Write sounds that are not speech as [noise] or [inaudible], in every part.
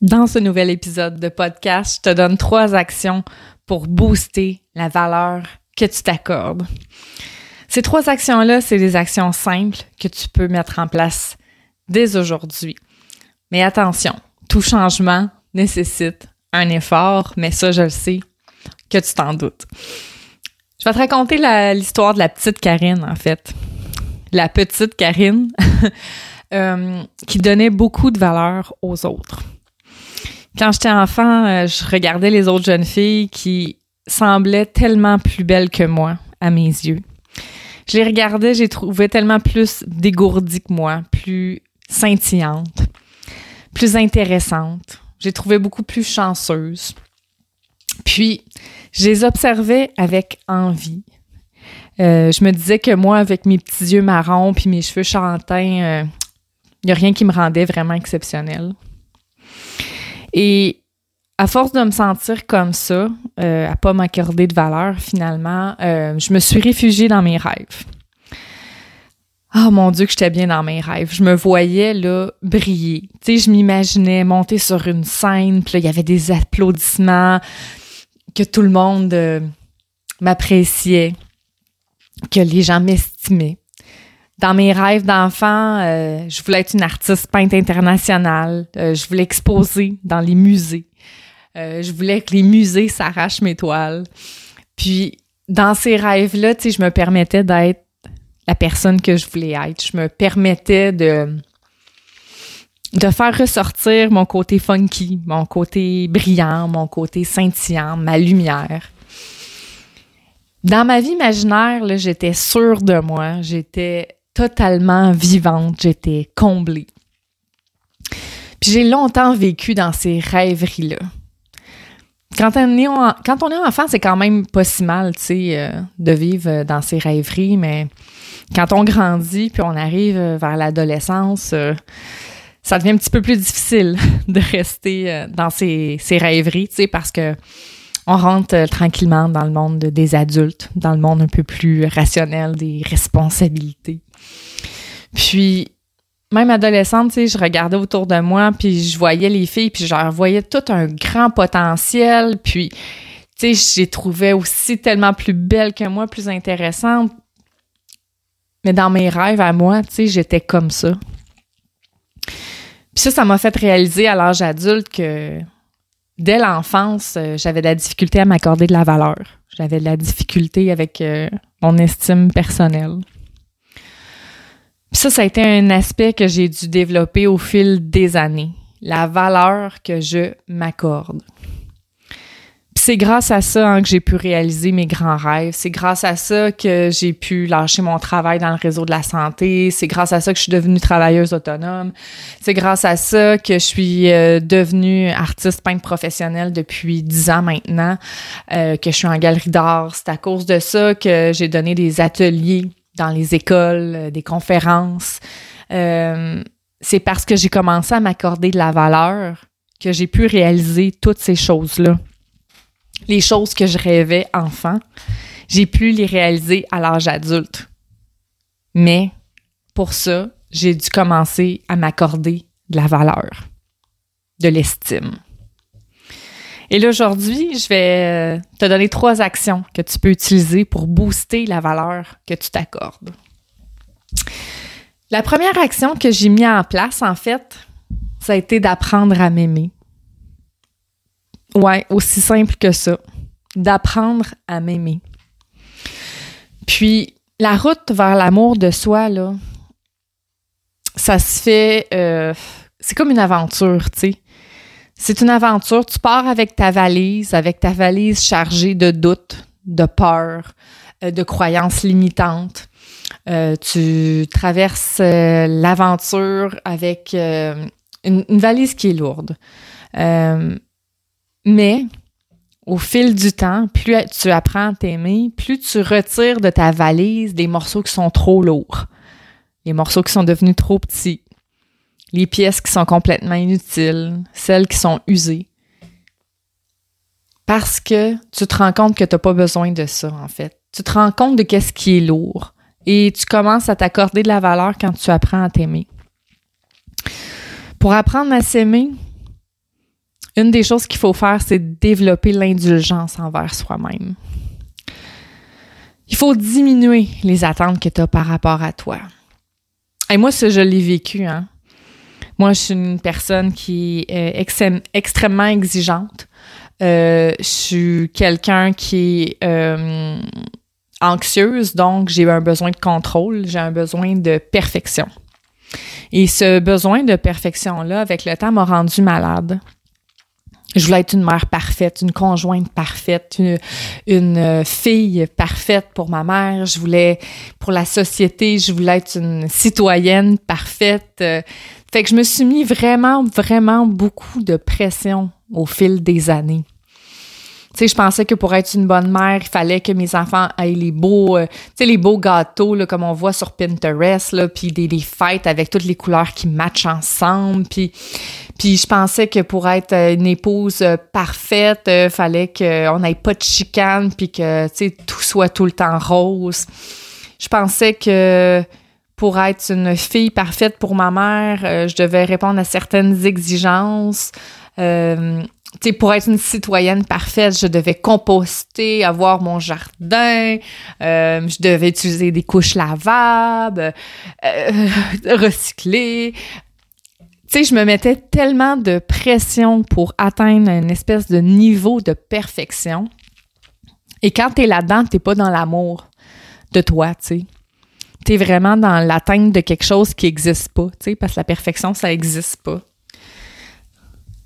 Dans ce nouvel épisode de podcast, je te donne trois actions pour booster la valeur que tu t'accordes. Ces trois actions-là, c'est des actions simples que tu peux mettre en place dès aujourd'hui. Mais attention, tout changement nécessite un effort, mais ça, je le sais que tu t'en doutes. Je vais te raconter l'histoire de la petite Karine, en fait. La petite Karine [laughs] euh, qui donnait beaucoup de valeur aux autres. Quand j'étais enfant, euh, je regardais les autres jeunes filles qui semblaient tellement plus belles que moi à mes yeux. Je les regardais, j'ai trouvé tellement plus dégourdies que moi, plus scintillantes, plus intéressantes. J'ai trouvé beaucoup plus chanceuses. Puis, je les observais avec envie. Euh, je me disais que moi, avec mes petits yeux marrons puis mes cheveux chantins, il euh, n'y a rien qui me rendait vraiment exceptionnelle. Et à force de me sentir comme ça, euh, à pas m'accorder de valeur finalement, euh, je me suis réfugiée dans mes rêves. Oh mon Dieu que j'étais bien dans mes rêves. Je me voyais là briller. Tu sais, je m'imaginais monter sur une scène, puis il y avait des applaudissements, que tout le monde euh, m'appréciait, que les gens m'estimaient. Dans mes rêves d'enfant, euh, je voulais être une artiste peinte internationale. Euh, je voulais exposer dans les musées. Euh, je voulais que les musées s'arrachent mes toiles. Puis, dans ces rêves-là, tu sais, je me permettais d'être la personne que je voulais être. Je me permettais de de faire ressortir mon côté funky, mon côté brillant, mon côté scintillant, ma lumière. Dans ma vie imaginaire, j'étais sûre de moi, j'étais totalement vivante, j'étais comblée. Puis j'ai longtemps vécu dans ces rêveries-là. Quand on, est enfant, c'est quand même pas si mal, tu sais, euh, de vivre dans ces rêveries, mais quand on grandit puis on arrive vers l'adolescence, euh, ça devient un petit peu plus difficile [laughs] de rester euh, dans ces, ces rêveries, tu sais, parce que on rentre tranquillement dans le monde des adultes, dans le monde un peu plus rationnel des responsabilités. Puis, même adolescente, je regardais autour de moi, puis je voyais les filles, puis je voyais tout un grand potentiel, puis, tu sais, j'ai trouvé aussi tellement plus belle que moi, plus intéressante. Mais dans mes rêves à moi, tu sais, j'étais comme ça. Puis ça, ça m'a fait réaliser à l'âge adulte que dès l'enfance, euh, j'avais de la difficulté à m'accorder de la valeur. J'avais de la difficulté avec euh, mon estime personnelle ça, ça a été un aspect que j'ai dû développer au fil des années, la valeur que je m'accorde. c'est grâce à ça hein, que j'ai pu réaliser mes grands rêves. C'est grâce à ça que j'ai pu lâcher mon travail dans le réseau de la santé. C'est grâce à ça que je suis devenue travailleuse autonome. C'est grâce à ça que je suis euh, devenue artiste peintre professionnelle depuis dix ans maintenant, euh, que je suis en galerie d'art. C'est à cause de ça que j'ai donné des ateliers dans les écoles, euh, des conférences. Euh, c'est parce que j'ai commencé à m'accorder de la valeur que j'ai pu réaliser toutes ces choses-là. Les choses que je rêvais enfant, j'ai pu les réaliser à l'âge adulte. Mais pour ça, j'ai dû commencer à m'accorder de la valeur, de l'estime. Et là, aujourd'hui, je vais euh, te donner trois actions que tu peux utiliser pour booster la valeur que tu t'accordes. La première action que j'ai mis en place, en fait, ça a été d'apprendre à m'aimer. Ouais, aussi simple que ça. D'apprendre à m'aimer. Puis, la route vers l'amour de soi, là, ça se fait. Euh, c'est comme une aventure, tu sais. C'est une aventure. Tu pars avec ta valise, avec ta valise chargée de doutes, de peurs, euh, de croyances limitantes. Euh, tu traverses euh, l'aventure avec une, valise qui est lourde. mais au fil du temps, plus tu apprends à t'aimer, plus tu retires de ta valise des morceaux qui sont trop lourds, les morceaux qui sont devenus trop petits, les pièces qui sont complètement inutiles, celles qui sont usées. Parce que tu te rends compte que tu n'as pas besoin de ça, en fait. Tu te rends compte de qu'est-ce qui est lourd et tu commences à t'accorder de la valeur quand tu apprends à t'aimer. Pour apprendre à s'aimer, une des choses qu'il faut faire, c'est développer l'indulgence envers soi-même. Il faut diminuer les attentes que tu as par rapport à toi. Et moi, ça, je l'ai vécu. Hein. Moi, je suis une personne qui est extrêmement exigeante. Euh, je suis quelqu'un qui est euh, anxieuse, donc j'ai un besoin de contrôle, j'ai un besoin de perfection. Et ce besoin de perfection-là, avec le temps, m'a rendu malade. Je voulais être une mère parfaite, une conjointe parfaite, une, euh, fille parfaite pour ma mère. Je voulais, pour la société, je voulais être une citoyenne parfaite. Fait que je me suis mis vraiment, vraiment beaucoup de pression au fil des années. Tu sais, je pensais que pour être une bonne mère, il fallait que mes enfants aient les beaux, euh, tu sais, les beaux gâteaux, là, comme on voit sur Pinterest, là, puis des, des fêtes avec toutes les couleurs qui matchent ensemble, puis, puis je pensais que pour être euh, une épouse euh, parfaite, il fallait qu'on n'ait pas de chicane, puis que, tu sais, tout soit tout le temps rose. Je pensais que pour être une fille parfaite pour ma mère, je devais répondre à certaines exigences. Euh, pour être une citoyenne parfaite, je devais composter, avoir mon jardin, euh, je devais utiliser des couches lavables, euh, [laughs] recycler. Je me mettais tellement de pression pour atteindre une espèce de niveau de perfection. Et quand t'es là-dedans, t'es pas dans l'amour de toi, tu. T'es vraiment dans l'atteinte de quelque chose qui existe pas, tu sais, parce que la perfection, ça existe pas.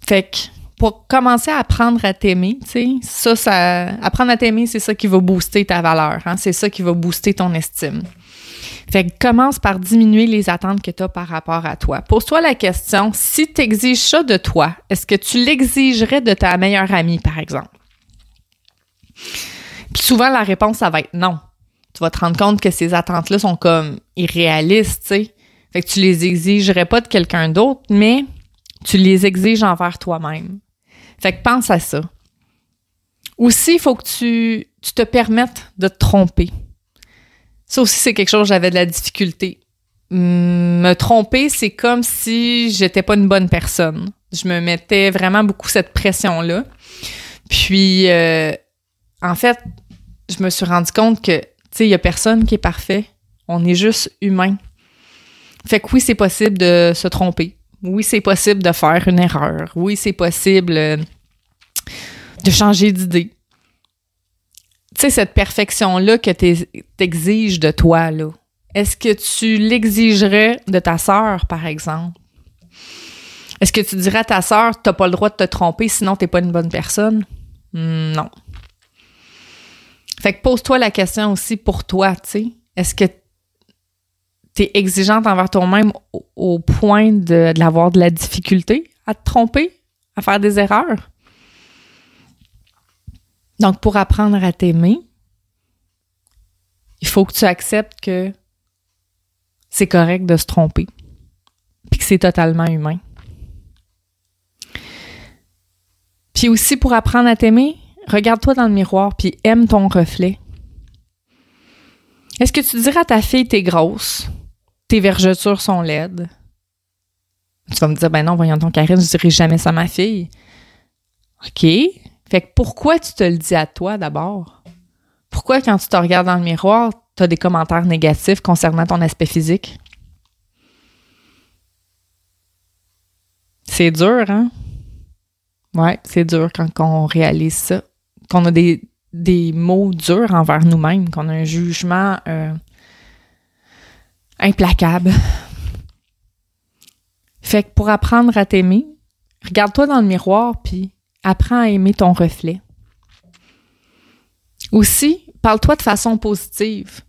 Fait que pour commencer à apprendre à t'aimer, tu sais, ça, ça, apprendre à t'aimer, c'est ça qui va booster ta valeur, hein, c'est ça qui va booster ton estime. Fait que commence par diminuer les attentes que tu as par rapport à toi. Pose-toi la question, si tu exiges ça de toi, est-ce que tu l'exigerais de ta meilleure amie, par exemple? Puis souvent, la réponse, ça va être non. Tu vas te rendre compte que ces attentes-là sont comme irréalistes, tu sais. Fait que tu les exigerais pas de quelqu'un d'autre, mais tu les exiges envers toi-même. Fait que pense à ça. Aussi, il faut que tu, tu te permettes de te tromper. Ça aussi, c'est quelque chose j'avais de la difficulté. Me tromper, c'est comme si j'étais pas une bonne personne. Je me mettais vraiment beaucoup cette pression-là. Puis, euh, en fait, je me suis rendu compte que, tu sais, il y a personne qui est parfait. On est juste humain. Fait que oui, c'est possible de se tromper. Oui, c'est possible de faire une erreur. Oui, c'est possible euh, de changer d'idée. Tu sais, cette perfection-là que t'exiges de toi, est-ce que tu l'exigerais de ta sœur, par exemple? Est-ce que tu dirais à ta sœur, t'as pas le droit de te tromper, sinon t'es pas une bonne personne? Hmm, non. Fait que pose-toi la question aussi pour toi, tu sais. Est-ce que t'es exigeante envers toi-même au, point de, de de la difficulté à te tromper, à faire des erreurs? Donc, pour apprendre à t'aimer, il faut que tu acceptes que c'est correct de se tromper, puis que c'est totalement humain. Puis aussi, pour apprendre à t'aimer, regarde-toi dans le miroir, puis aime ton reflet. Est-ce que tu dirais à ta fille, t'es grosse? tes vergetures sont laides? Tu vas me dire, ben non, voyons ton Karine, je dirai jamais ça à ma fille. OK. Fait que pourquoi tu te le dis à toi d'abord? Pourquoi quand tu te regardes dans le miroir, tu as des commentaires négatifs concernant ton aspect physique? C'est dur, hein? Ouais, c'est dur quand on réalise ça. Qu'on a des, des mots durs envers nous-mêmes, qu'on a un jugement euh, implacable. Fait que pour apprendre à t'aimer, regarde-toi dans le miroir puis apprends à aimer ton reflet. Aussi, parle-toi de façon positive.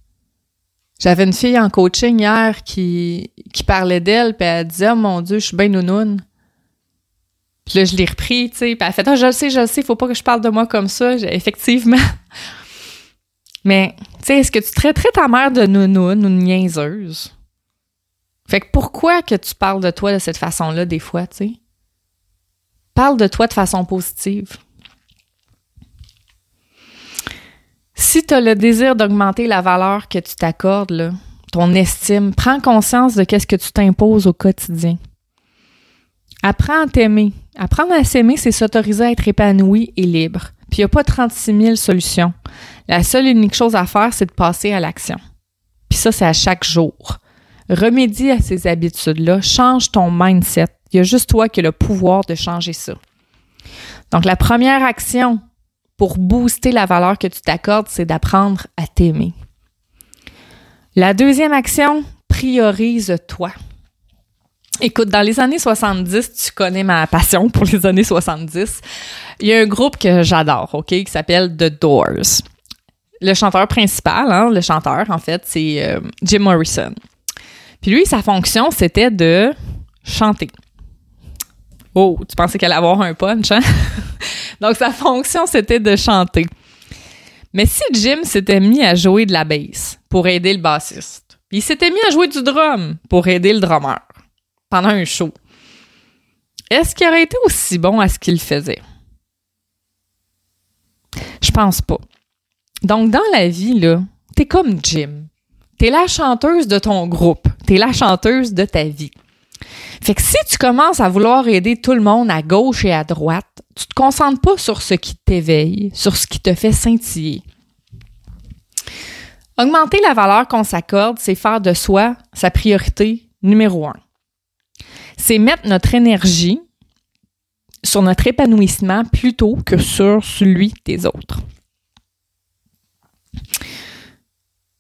J'avais une fille en coaching hier qui, qui parlait d'elle, puis elle disait Oh mon Dieu, je suis bien nounoune. Puis là, je l'ai repris, tu sais, puis elle fait oh, je le sais, je le sais, faut pas que je parle de moi comme ça. Effectivement. [laughs] Mais, tu sais, est-ce que tu traiterais ta mère de nounoune ou de niaiseuse? Fait que pourquoi que tu parles de toi de cette façon-là des fois, tu sais? Parle de toi de façon positive. Si tu as le désir d'augmenter la valeur que tu t'accordes, ton estime, prends conscience de qu'est-ce que tu t'imposes au quotidien. Apprends à t'aimer. Apprendre à s'aimer, c'est s'autoriser à être épanoui et libre. Puis il n'y a pas 36 000 solutions. La seule et unique chose à faire, c'est de passer à l'action. Puis ça, c'est à chaque jour. Remédie à ces habitudes-là, change ton mindset. Il y a juste toi qui as le pouvoir de changer ça. Donc, la première action pour booster la valeur que tu t'accordes, c'est d'apprendre à t'aimer. La deuxième action, priorise-toi. Écoute, dans les années 70, tu connais ma passion pour les années 70. Il y a un groupe que j'adore, OK, qui s'appelle The Doors. Le chanteur principal, hein, le chanteur, en fait, c'est euh, Jim Morrison. Puis lui, sa fonction, c'était de chanter. Oh, tu pensais qu'elle allait avoir un punch, hein? [laughs] Donc, sa fonction, c'était de chanter. Mais si Jim s'était mis à jouer de la bass pour aider le bassiste, il s'était mis à jouer du drum pour aider le drummer un show, est-ce qu'il aurait été aussi bon à ce qu'il faisait? Je pense pas. Donc, dans la vie, là, t'es comme Jim. T'es la chanteuse de ton groupe. T'es la chanteuse de ta vie. Fait que si tu commences à vouloir aider tout le monde à gauche et à droite, tu te concentres pas sur ce qui t'éveille, sur ce qui te fait scintiller. Augmenter la valeur qu'on s'accorde, c'est faire de soi sa priorité numéro un. C'est mettre notre énergie sur notre épanouissement plutôt que sur celui des autres.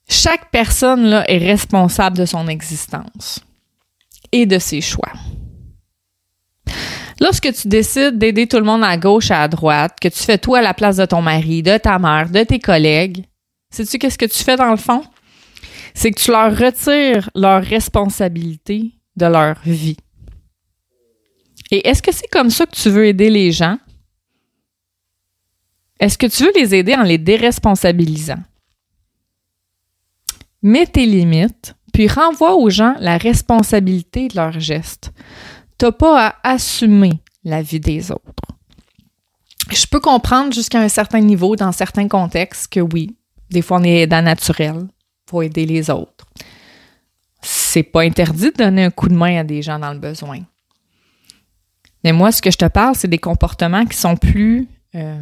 Chaque personne là, est responsable de son existence et de ses choix. Lorsque tu décides d'aider tout le monde à gauche et à droite, que tu fais tout à la place de ton mari, de ta mère, de tes collègues, sais-tu qu'est-ce que tu fais dans le fond? C'est que tu leur retires leur responsabilité de leur vie. Et est-ce que c'est comme ça que tu veux aider les gens? Est-ce que tu veux les aider en les déresponsabilisant? Mets tes limites, puis renvoie aux gens la responsabilité de leurs gestes. T'as pas à assumer la vie des autres. Je peux comprendre jusqu'à un certain niveau, dans certains contextes, que oui, des fois on est aidant naturel, faut aider les autres. C'est pas interdit de donner un coup de main à des gens dans le besoin. Mais moi, ce que je te parle, c'est des comportements qui sont plus euh,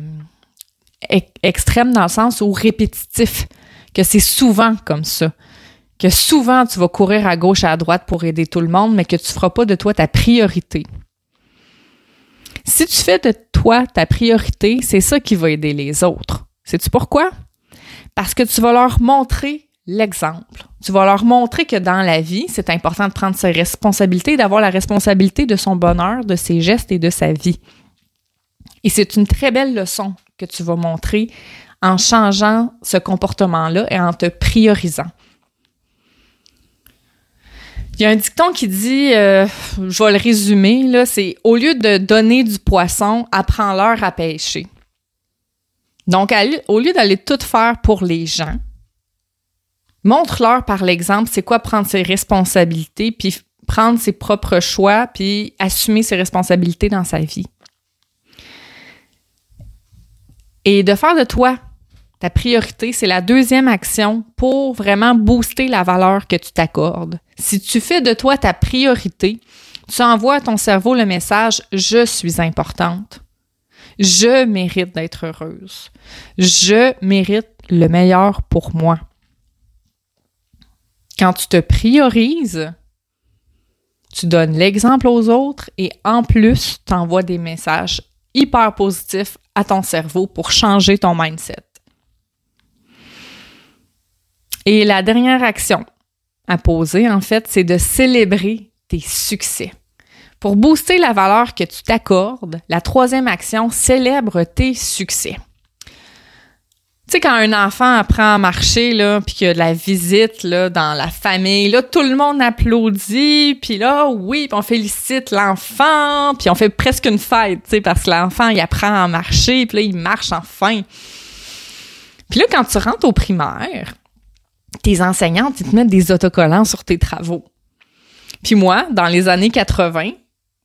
extrêmes dans le sens où répétitifs, que c'est souvent comme ça que souvent tu vas courir à gauche et à droite pour aider tout le monde, mais que tu ne feras pas de toi ta priorité. Si tu fais de toi ta priorité, c'est ça qui va aider les autres. Sais-tu pourquoi? Parce que tu vas leur montrer l'exemple. Tu vas leur montrer que dans la vie, c'est important de prendre ses responsabilités, d'avoir la responsabilité de son bonheur, de ses gestes et de sa vie. Et c'est une très belle leçon que tu vas montrer en changeant ce comportement-là et en te priorisant. Il y a un dicton qui dit, euh, je vais le résumer, là, c'est au lieu de donner du poisson, apprends-leur à pêcher. Donc, au lieu d'aller tout faire pour les gens, montre-leur par l'exemple c'est quoi prendre ses responsabilités, puis prendre ses propres choix, puis assumer ses responsabilités dans sa vie. Et de faire de toi ta priorité, c'est la deuxième action pour vraiment booster la valeur que tu t'accordes. Si tu fais de toi ta priorité, tu envoies à ton cerveau le message Je suis importante. Je mérite d'être heureuse. Je mérite le meilleur pour moi. Quand tu te priorises, tu donnes l'exemple aux autres et en plus, tu envoies des messages hyper positifs à ton cerveau pour changer ton mindset. Et la dernière action à poser, en fait, c'est de célébrer tes succès. Pour booster la valeur que tu t'accordes, la troisième action, célèbre tes succès. Tu sais, quand un enfant apprend à marcher, là, puis qu'il y a de la visite là, dans la famille, là, tout le monde applaudit, puis là, oui, puis on félicite l'enfant, puis on fait presque une fête, tu sais, parce que l'enfant, il apprend à marcher, puis là, il marche enfin. Puis là, quand tu rentres au primaire, tes enseignantes, ils te mettent des autocollants sur tes travaux. Puis moi, dans les années 80,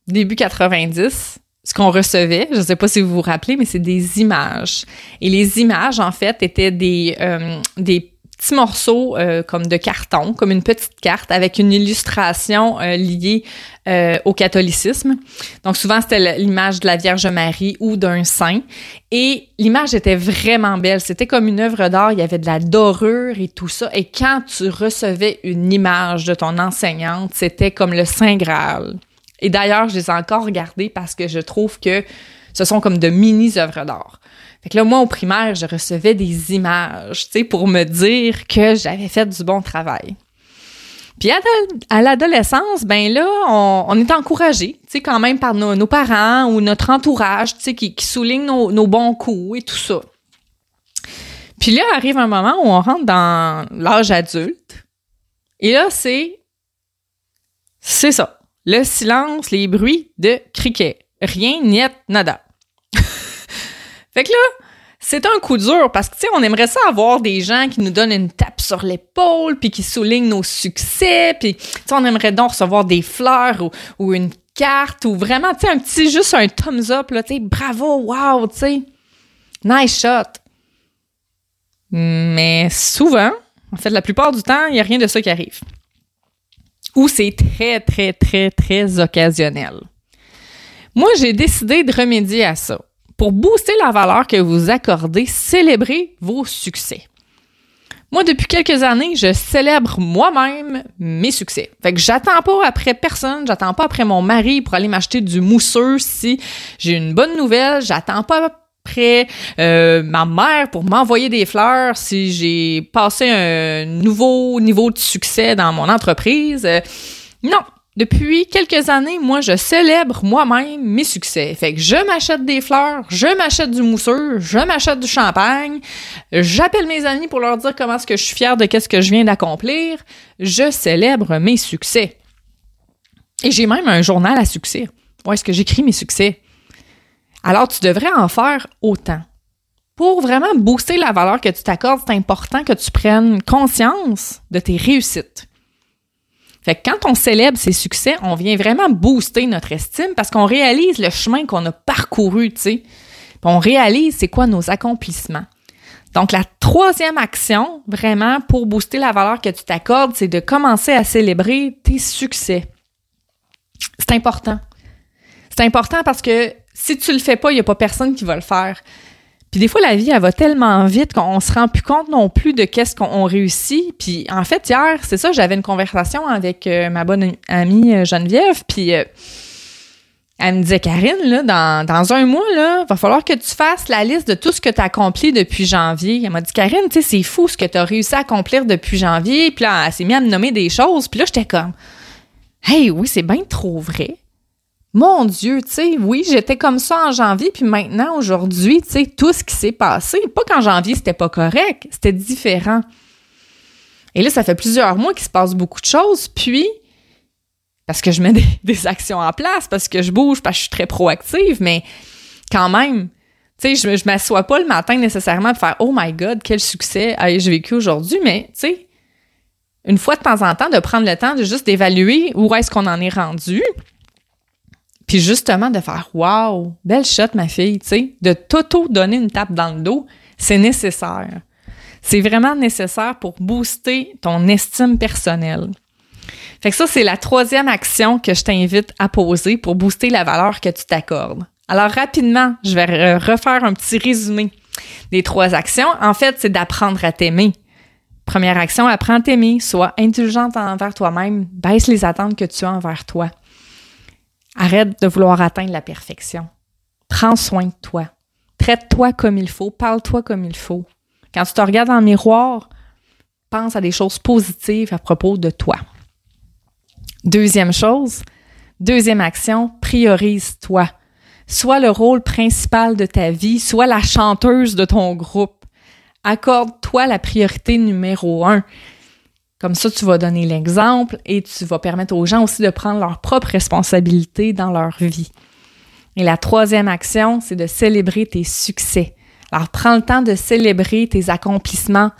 début 90, ce qu'on recevait, je ne sais pas si vous vous rappelez, mais c'est des images. Et les images, en fait, étaient des, euh, des petits morceaux euh, comme de carton, comme une petite carte avec une illustration euh, liée euh, au catholicisme. Donc souvent c'était l'image de la Vierge Marie ou d'un saint et l'image était vraiment belle, c'était comme une œuvre d'art, il y avait de la dorure et tout ça et quand tu recevais une image de ton enseignante, c'était comme le saint Graal. Et d'ailleurs, je les ai encore regardées parce que je trouve que ce sont comme de mini œuvres d'art. Fait que là, moi, au primaire, je recevais des images, tu sais, pour me dire que j'avais fait du bon travail. Puis à, l'adolescence, ben là, on, est encouragé, tu sais, quand même par nos, parents ou notre entourage, tu sais, qui, qui souligne nos, bons coups et tout ça. Puis là, arrive un moment où on rentre dans l'âge adulte. Et là, c'est... C'est ça. Le silence, les bruits de criquet. Rien, niet, nada. [laughs] fait que là, c'est un coup dur parce que, tu sais, on aimerait ça avoir des gens qui nous donnent une tape sur l'épaule puis qui soulignent nos succès puis, tu sais, on aimerait donc recevoir des fleurs ou, ou une carte ou vraiment, tu sais, un petit, juste un thumbs up, là, tu sais, bravo, wow, tu sais, nice shot. Mais souvent, en fait, la plupart du temps, il n'y a rien de ça qui arrive. Ou c'est très, très, très, très occasionnel. Moi, j'ai décidé de remédier à ça. Pour booster la valeur que vous accordez, célébrez vos succès. Moi, depuis quelques années, je célèbre moi-même mes succès. Fait que j'attends pas après personne, j'attends pas après mon mari pour aller m'acheter du mousseux si j'ai une bonne nouvelle, j'attends pas après euh, ma mère pour m'envoyer des fleurs si j'ai passé un nouveau niveau de succès dans mon entreprise. Euh, non, depuis quelques années, moi, je célèbre moi-même mes succès. Fait que je m'achète des fleurs, je m'achète du mousseux, je m'achète du champagne, j'appelle mes amis pour leur dire comment est-ce que je suis fière de qu'est-ce que je viens d'accomplir. Je célèbre mes succès. Et j'ai même un journal à succès. Où est-ce que j'écris mes succès? Alors, tu devrais en faire autant. Pour vraiment booster la valeur que tu t'accordes, c'est important que tu prennes conscience de tes réussites. Fait que quand on célèbre ses succès, on vient vraiment booster notre estime parce qu'on réalise le chemin qu'on a parcouru, tu sais. on réalise c'est quoi nos accomplissements. Donc, la troisième action, vraiment, pour booster la valeur que tu t'accordes, c'est de commencer à célébrer tes succès. C'est important. C'est important parce que si tu le fais pas, il n'y a pas personne qui va le faire. Puis des fois, la vie, elle va tellement vite qu'on se rend plus compte non plus de qu'est-ce qu'on réussit. Puis en fait, hier, c'est ça, j'avais une conversation avec euh, ma bonne amie euh, Geneviève, puis euh, elle me disait, Karine, là, dans, dans un mois, là, va falloir que tu fasses la liste de tout ce que tu as accompli depuis janvier. Elle m'a dit, Karine, tu sais, c'est fou ce que tu as réussi à accomplir depuis janvier. Puis là, elle s'est mise à me nommer des choses. Puis là, j'étais comme, hey, oui, c'est bien trop vrai. Mon Dieu, tu sais, oui, j'étais comme ça en janvier, puis maintenant, aujourd'hui, tu sais, tout ce qui s'est passé, pas qu'en janvier, c'était pas correct, c'était différent. Et là, ça fait plusieurs mois qu'il se passe beaucoup de choses, puis, parce que je mets [laughs] des, actions en place, parce que je bouge, parce que je suis très proactive, mais quand même, tu sais, je, je m'assois pas le matin nécessairement de faire « Oh my God, quel succès ai-je vécu aujourd'hui », mais, tu sais, une fois de temps en temps, de prendre le temps de juste d'évaluer où est-ce qu'on en est rendu, puis justement, de faire Wow, belle shot, ma fille, tu sais, de t'auto-donner une tape dans le dos, c'est nécessaire. C'est vraiment nécessaire pour booster ton estime personnelle. Fait que ça, c'est la troisième action que je t'invite à poser pour booster la valeur que tu t'accordes. Alors, rapidement, je vais refaire un petit résumé des trois actions. En fait, c'est d'apprendre à t'aimer. Première action, apprends à t'aimer. Sois indulgente envers toi-même. Baisse les attentes que tu as envers toi. Arrête de vouloir atteindre la perfection. Prends soin de toi. Traite-toi comme il faut. Parle-toi comme il faut. Quand tu te regardes dans le miroir, pense à des choses positives à propos de toi. Deuxième chose, deuxième action, priorise-toi. Sois le rôle principal de ta vie, sois la chanteuse de ton groupe. Accorde-toi la priorité numéro un. Comme ça, tu vas donner l'exemple et tu vas permettre aux gens aussi de prendre leur propre responsabilité dans leur vie. Et la troisième action, c'est de célébrer tes succès. Alors, prends le temps de célébrer tes accomplissements,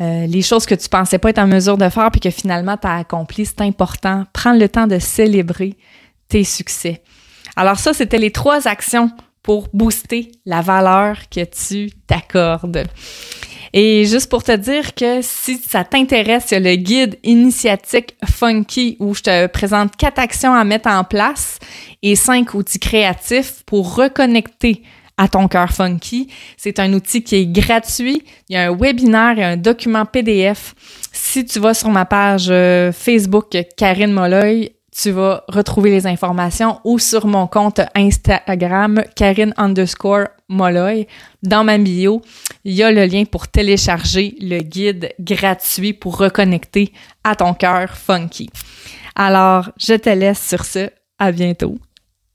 euh, les choses que tu pensais pas être en mesure de faire puis que finalement tu as accompli, c'est important. Prends le temps de célébrer tes succès. Alors ça, c'était les trois actions pour booster la valeur que tu t'accordes. Et juste pour te dire que si ça t'intéresse, il y a le guide initiatique funky où je te présente quatre actions à mettre en place et cinq outils créatifs pour reconnecter à ton cœur funky. C'est un outil qui est gratuit. Il y a un webinaire et un document PDF. Si tu vas sur ma page euh, Facebook Karine Molloy, tu vas retrouver les informations ou sur mon compte Instagram Karine underscore Molloy. Dans ma bio, il y a le lien pour télécharger le guide gratuit pour reconnecter à ton cœur funky. Alors, je te laisse sur ce. À bientôt.